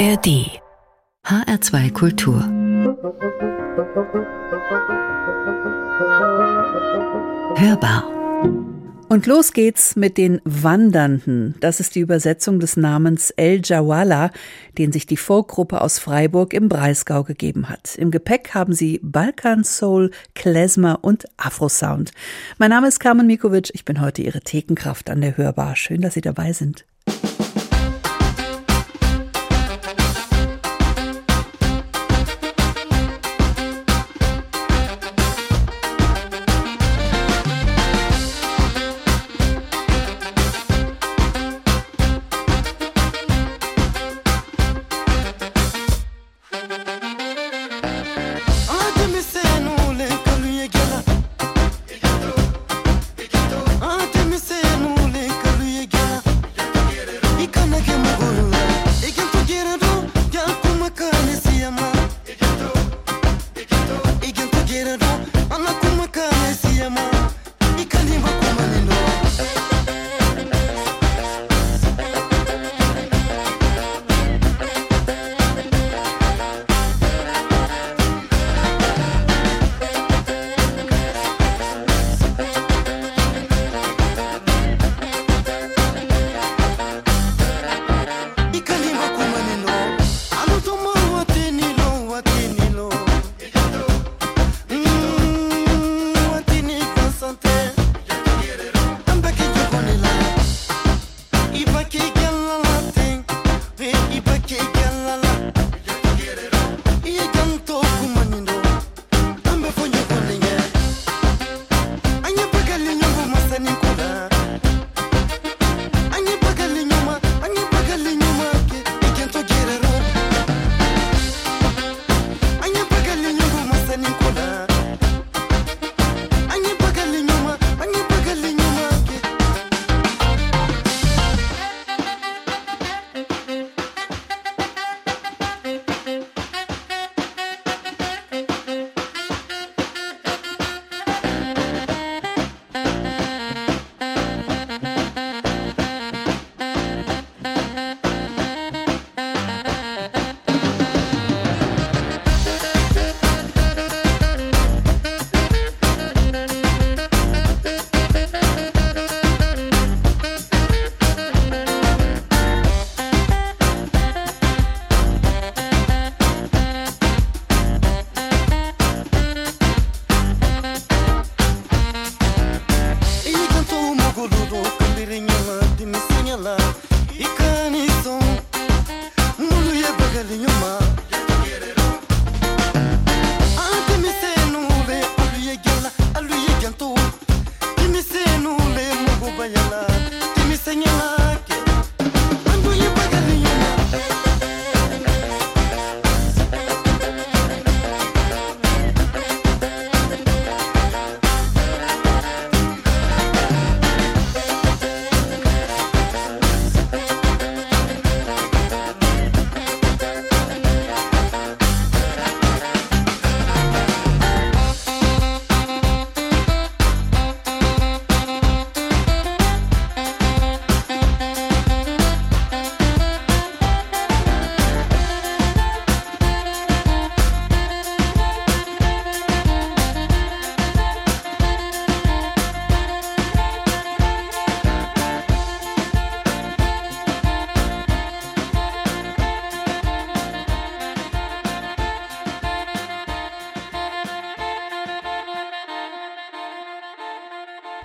ARD HR2 Kultur Hörbar und los geht's mit den Wandernden. Das ist die Übersetzung des Namens El Jawala, den sich die Folkgruppe aus Freiburg im Breisgau gegeben hat. Im Gepäck haben sie Balkan Soul, Klezmer und Afrosound. Mein Name ist Carmen Mikovic. Ich bin heute Ihre Thekenkraft an der Hörbar. Schön, dass Sie dabei sind.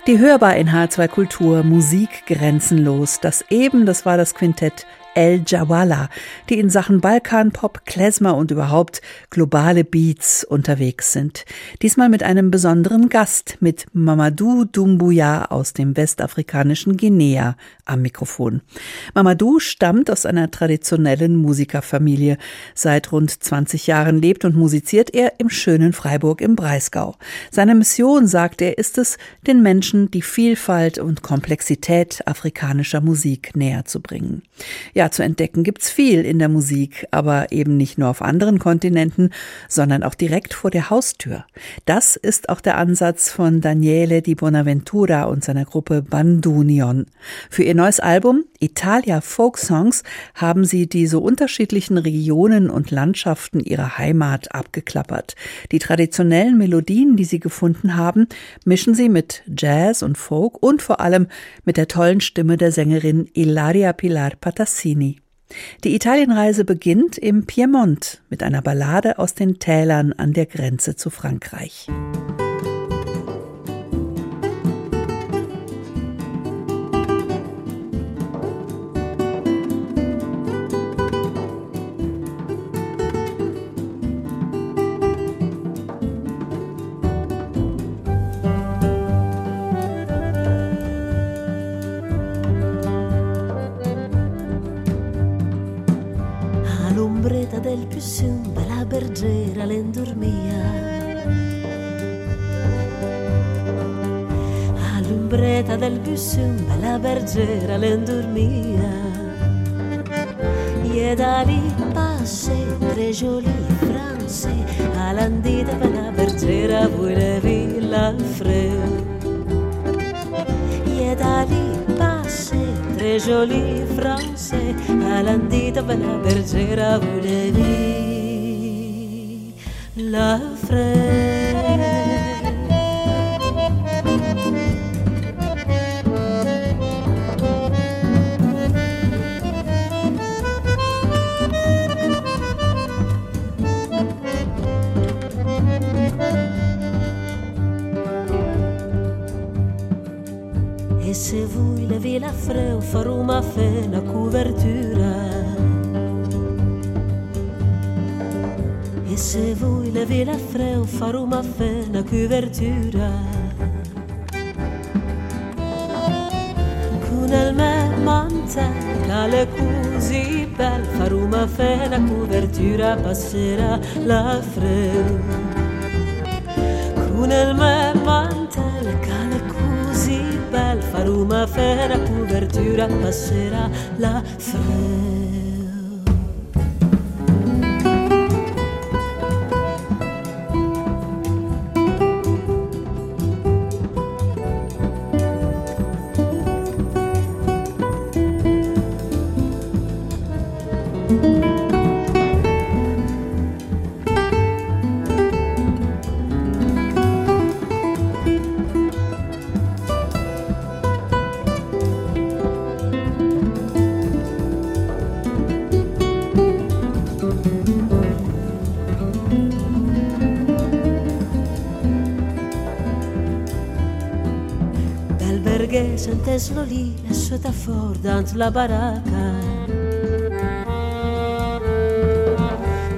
Die hörbar in H2 Kultur, Musik grenzenlos. Das eben, das war das Quintett El Jawala, die in Sachen Balkanpop, Klezmer und überhaupt globale Beats unterwegs sind. Diesmal mit einem besonderen Gast, mit Mamadou Doumbouya aus dem westafrikanischen Guinea am Mikrofon. Mamadou stammt aus einer traditionellen Musikerfamilie. Seit rund 20 Jahren lebt und musiziert er im schönen Freiburg im Breisgau. Seine Mission, sagt er, ist es, den Menschen die Vielfalt und Komplexität afrikanischer Musik näher zu bringen. Ja, zu entdecken gibt's viel in der Musik, aber eben nicht nur auf anderen Kontinenten, sondern auch direkt vor der Haustür. Das ist auch der Ansatz von Daniele Di Bonaventura und seiner Gruppe Bandunion. Für ihr neues Album Italia Folk Songs haben sie die so unterschiedlichen Regionen und Landschaften ihrer Heimat abgeklappert. Die traditionellen Melodien, die sie gefunden haben, mischen sie mit Jazz und Folk und vor allem mit der tollen Stimme der Sängerin Ilaria Pilar Patassi. Rossini. Die Italienreise beginnt im Piemont mit einer Ballade aus den Tälern an der Grenze zu Frankreich. del tercera dureza. copertura Cunel me mante cale così bel faruma fe la copertura passerà la fredda Cunel me mantel cale così bel faruma fe la copertura passerà la fredda porta fort dans la baracca.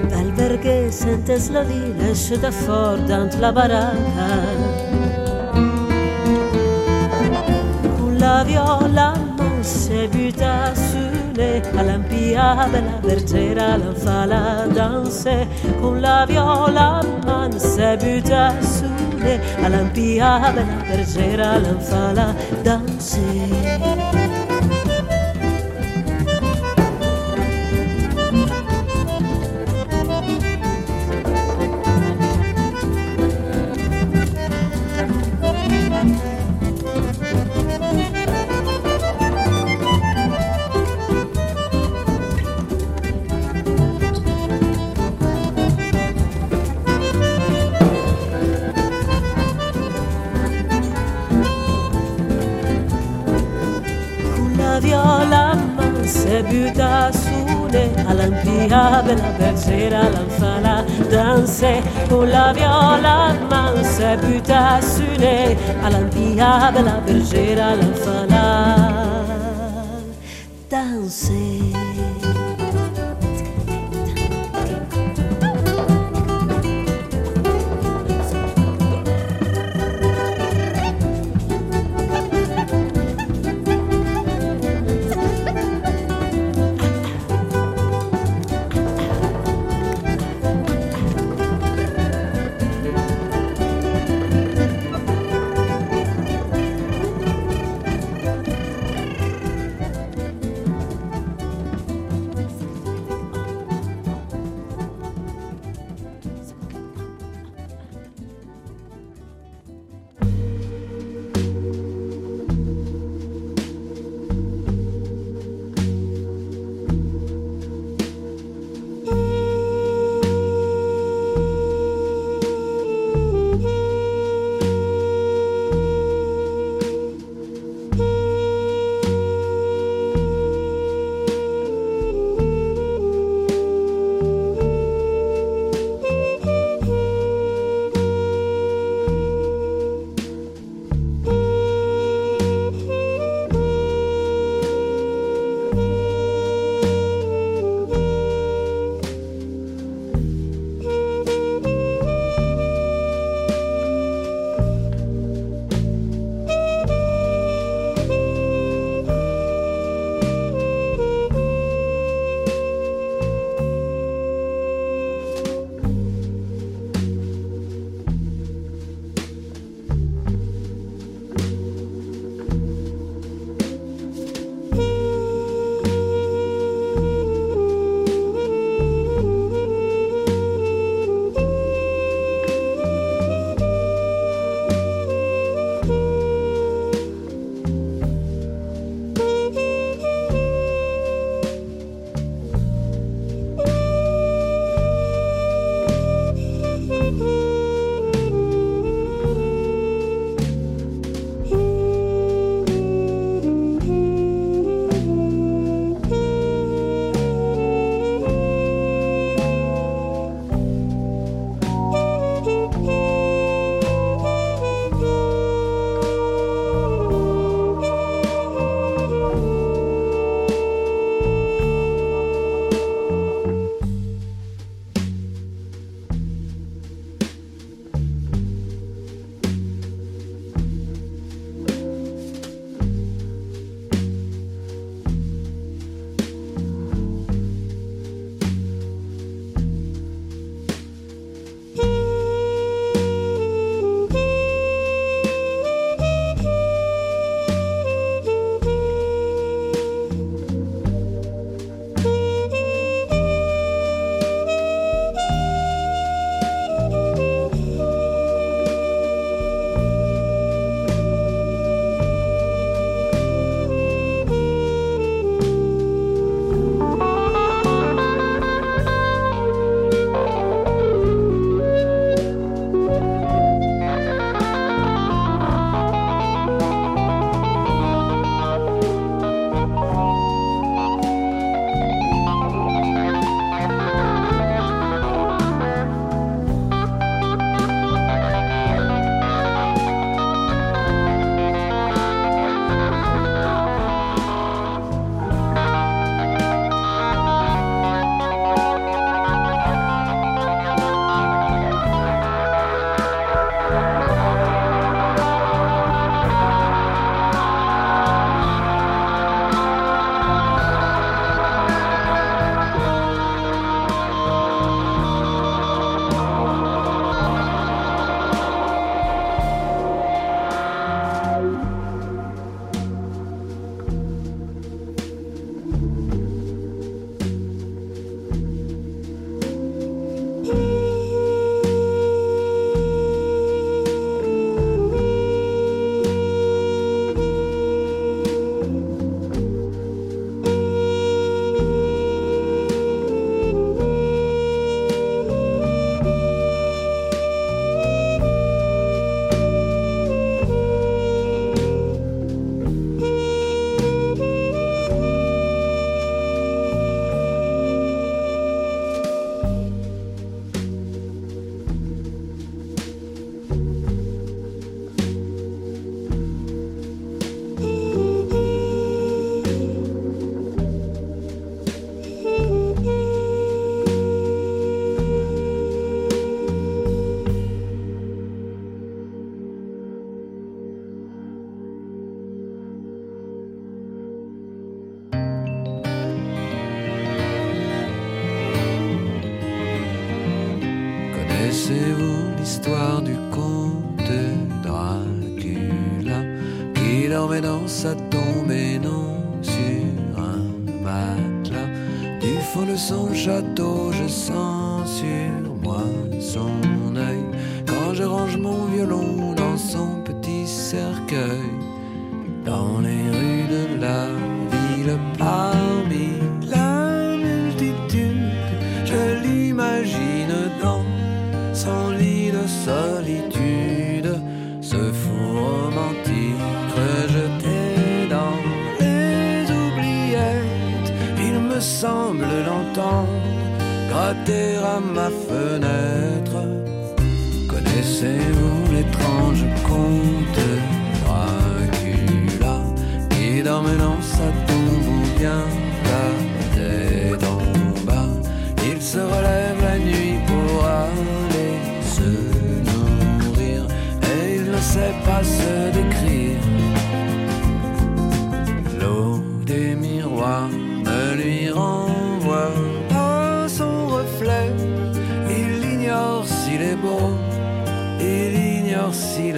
Del Berger sentes la lila, esce fort dans la baracca. Con la viola non si butta su all'ampiata la vergera la fa la danse con la viola man se butta su all'ampiata la vergera la fa la danse impiabe la bergera, l'enfant dansait pour la violade man se buta sur nez, à l'impiabe la bergera, l'enfant dansait.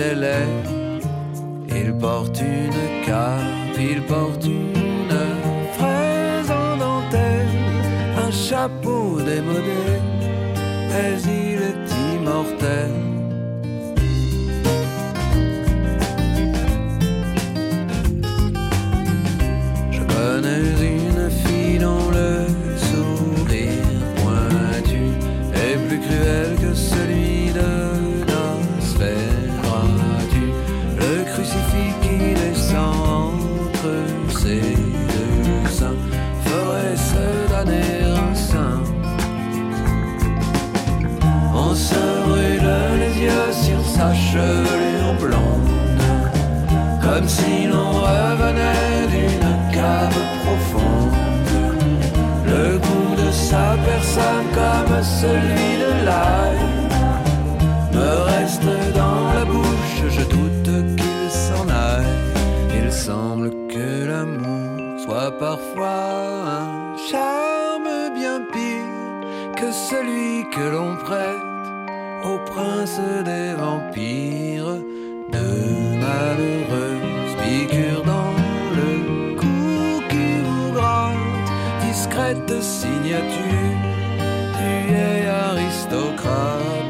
il est laid. Il porte une cape, il porte celui de l'ail me reste dans la bouche, je doute qu'il s'en aille. Il semble que l'amour soit parfois un charme bien pire que celui que l'on prête au prince des vampires de malheureuses piqûres dans le cou qui vous gratte, discrète signature vieil aristocrate.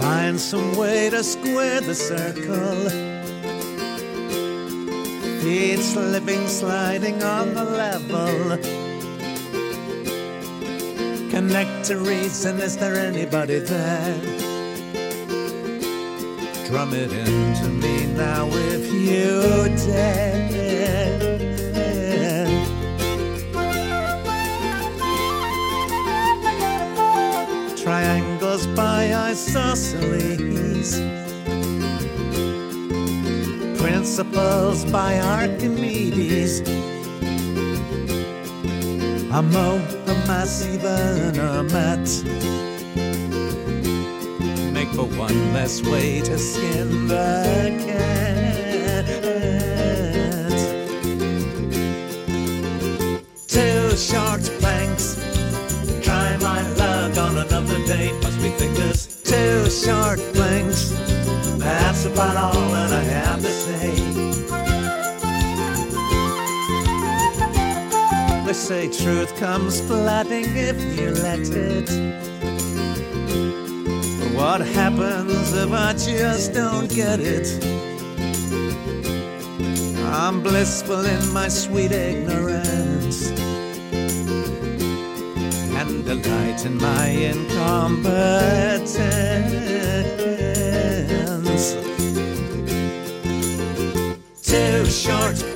Find some way to square the circle. Feet slipping, sliding on the level connect to reason. Is there anybody there? Drum it into me now if you dare. triangles by isosceles, principles by Archimedes. A mo, a mass, even a mat. For one less way to skin the cat. Two short planks Try my luck on another day. Must be as two short planks. That's about all that I have to say. They say truth comes flooding if you let it. What happens if I just don't get it? I'm blissful in my sweet ignorance and delight in my incompetence. Two short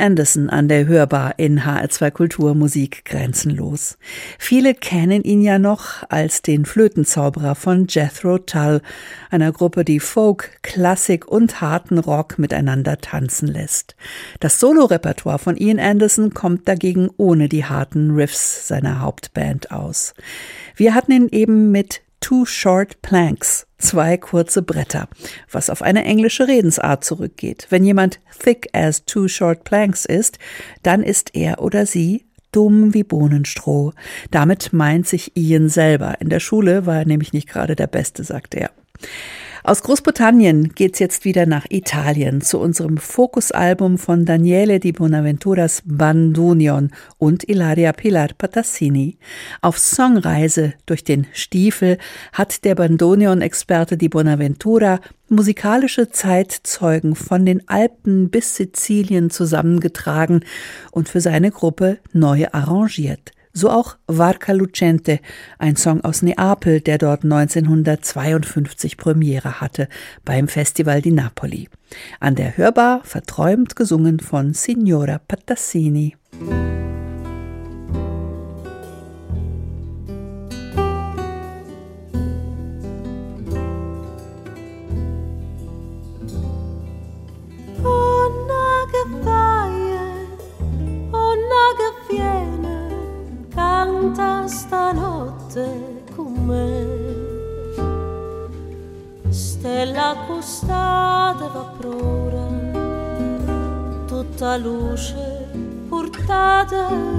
Anderson an der Hörbar in HR2 Kultur Musik grenzenlos. Viele kennen ihn ja noch als den Flötenzauberer von Jethro Tull, einer Gruppe, die Folk, Klassik und harten Rock miteinander tanzen lässt. Das Solorepertoire von Ian Anderson kommt dagegen ohne die harten Riffs seiner Hauptband aus. Wir hatten ihn eben mit Two Short Planks, zwei kurze Bretter, was auf eine englische Redensart zurückgeht. Wenn jemand thick as two short planks ist, dann ist er oder sie dumm wie Bohnenstroh. Damit meint sich Ian selber. In der Schule war er nämlich nicht gerade der Beste, sagt er. Aus Großbritannien geht's jetzt wieder nach Italien zu unserem Fokusalbum von Daniele di Bonaventuras Bandunion und Ilaria Pilar Patassini. Auf Songreise durch den Stiefel hat der Bandonion-Experte di Bonaventura musikalische Zeitzeugen von den Alpen bis Sizilien zusammengetragen und für seine Gruppe neu arrangiert. So auch Varca Lucente, ein Song aus Neapel, der dort 1952 Premiere hatte beim Festival di Napoli. An der Hörbar verträumt gesungen von Signora Patassini. longe, portada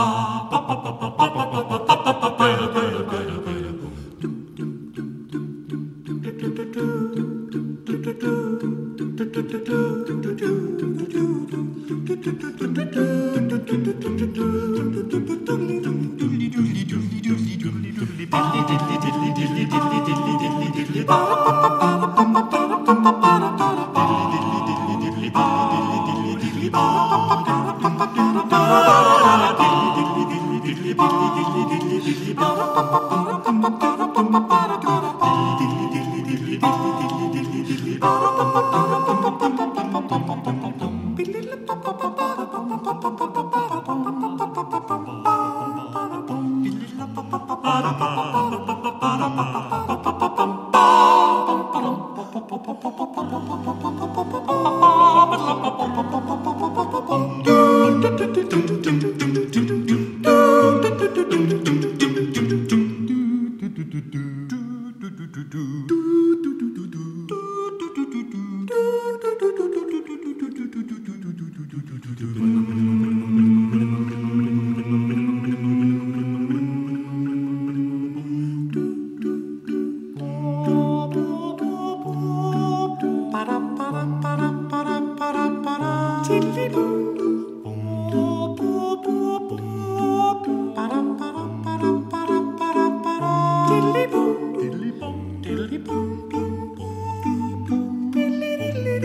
Ah. ba da ba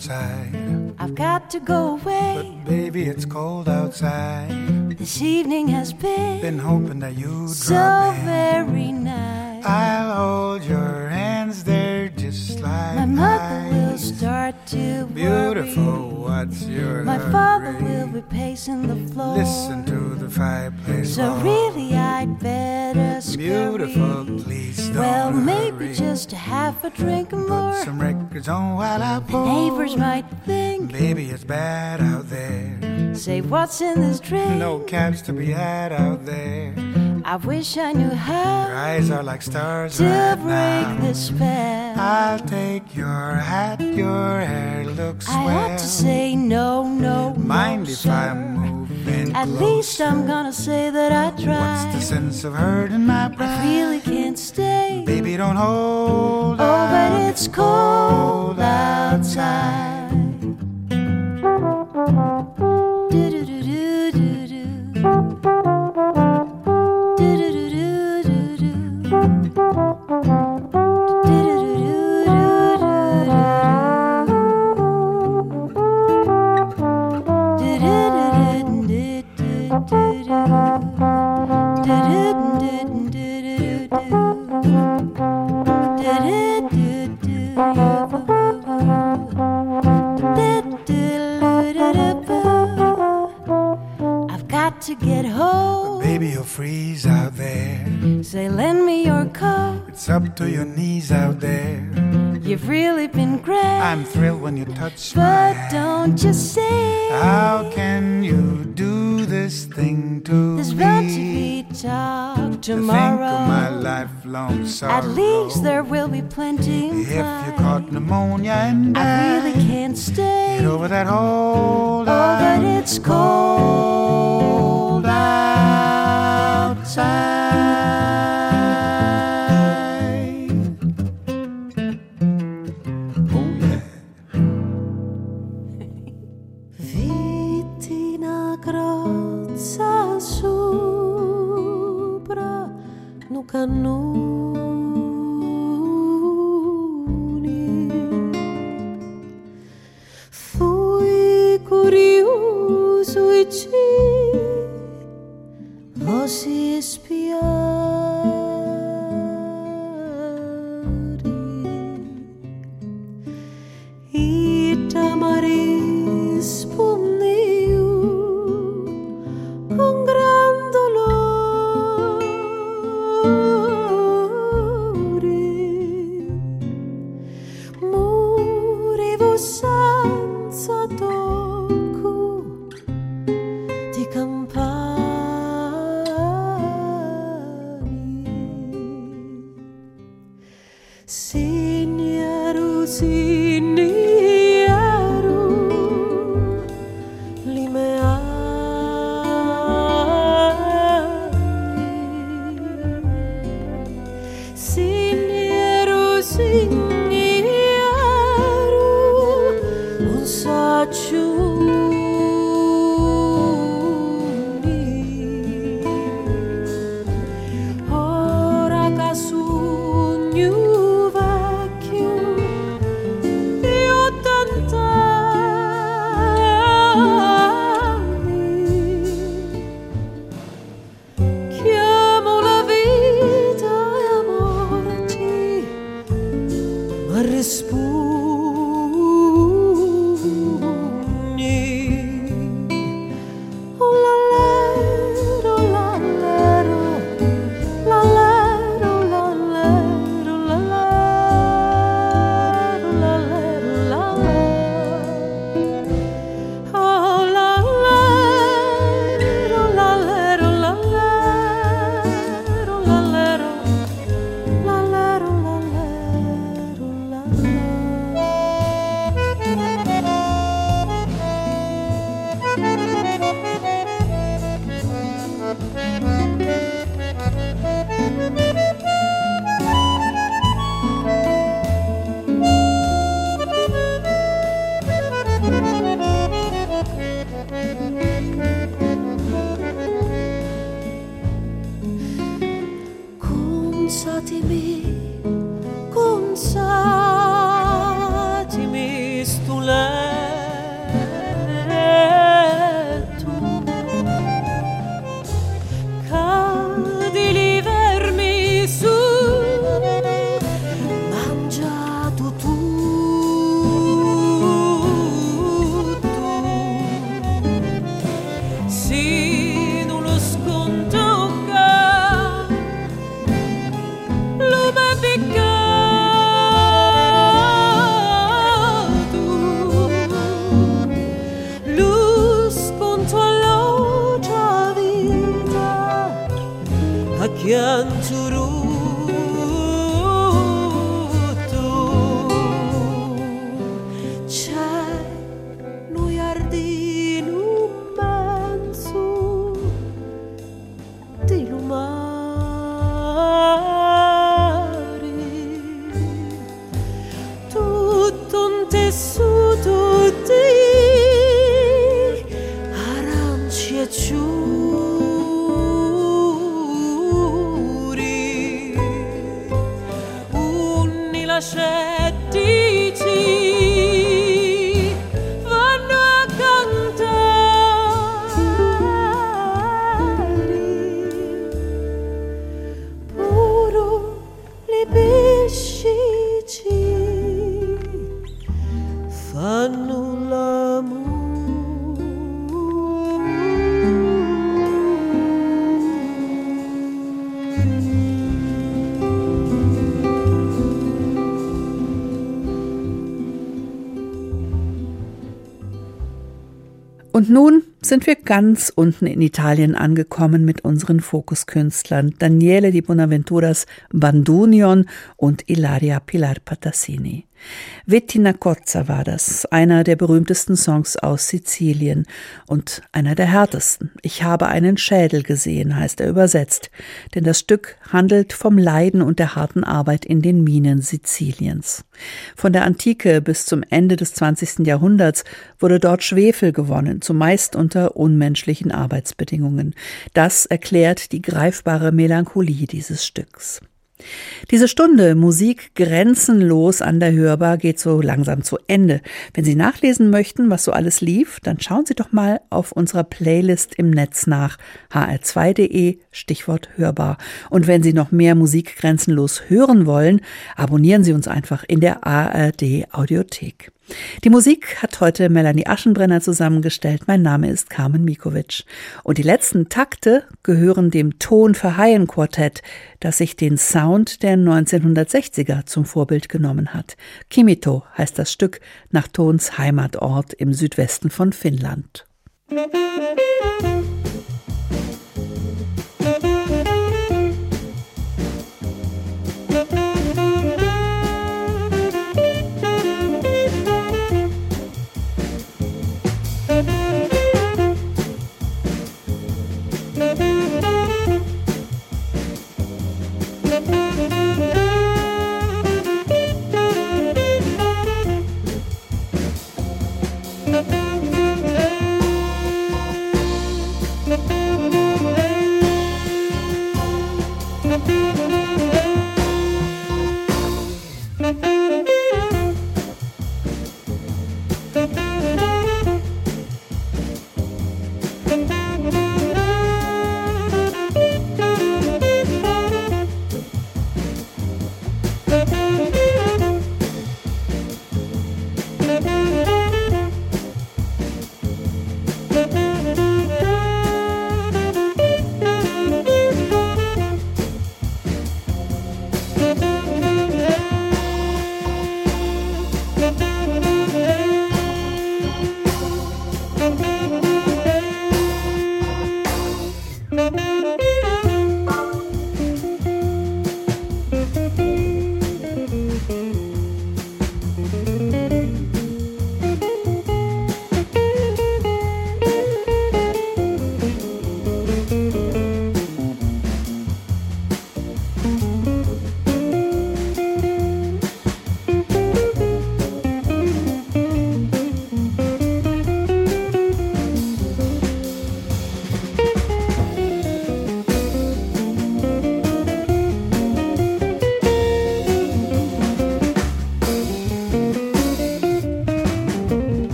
outside. I've got to go away. But baby, it's cold outside. This evening has been, Been hoping that you'd so drop in. very nice. I'll hold your hands there just like My mother will start to Beautiful, worry. what's your My father will be pacing the floor. Listen to the fireplace. So really, I'd better. Beautiful, please don't Well, maybe hurry. just a half a drink more. Put some records on while I pour. Neighbors might think, Baby, it's bad out there. say, what's in this drink? No caps to be had out there. I wish I knew Your how eyes are like stars to right break now. the spell. I'll take your hat, your hair looks I swell. ought to say no, no, Mind no, if sir. I move At least? I'm gonna say that I tried. What's the sense of hurting my pride? I really can't stay. Baby, don't hold Oh, but it's cold outside. vous seul. Nun sind wir ganz unten in Italien angekommen mit unseren Fokuskünstlern Daniele di Bonaventuras Bandunion und Ilaria Pilar Patassini. Vettina Cozza war das, einer der berühmtesten Songs aus Sizilien und einer der härtesten. Ich habe einen Schädel gesehen, heißt er übersetzt, denn das Stück handelt vom Leiden und der harten Arbeit in den Minen Siziliens. Von der Antike bis zum Ende des 20. Jahrhunderts wurde dort Schwefel gewonnen, zumeist unter unmenschlichen Arbeitsbedingungen. Das erklärt die greifbare Melancholie dieses Stücks. Diese Stunde Musik grenzenlos an der Hörbar geht so langsam zu Ende. Wenn Sie nachlesen möchten, was so alles lief, dann schauen Sie doch mal auf unserer Playlist im Netz nach hr2.de Stichwort Hörbar. Und wenn Sie noch mehr Musik grenzenlos hören wollen, abonnieren Sie uns einfach in der ARD Audiothek. Die Musik hat heute Melanie Aschenbrenner zusammengestellt. Mein Name ist Carmen Mikovic. Und die letzten Takte gehören dem Ton für Haien Quartett, das sich den Sound der 1960er zum Vorbild genommen hat. Kimito heißt das Stück nach Tons Heimatort im Südwesten von Finnland. Musik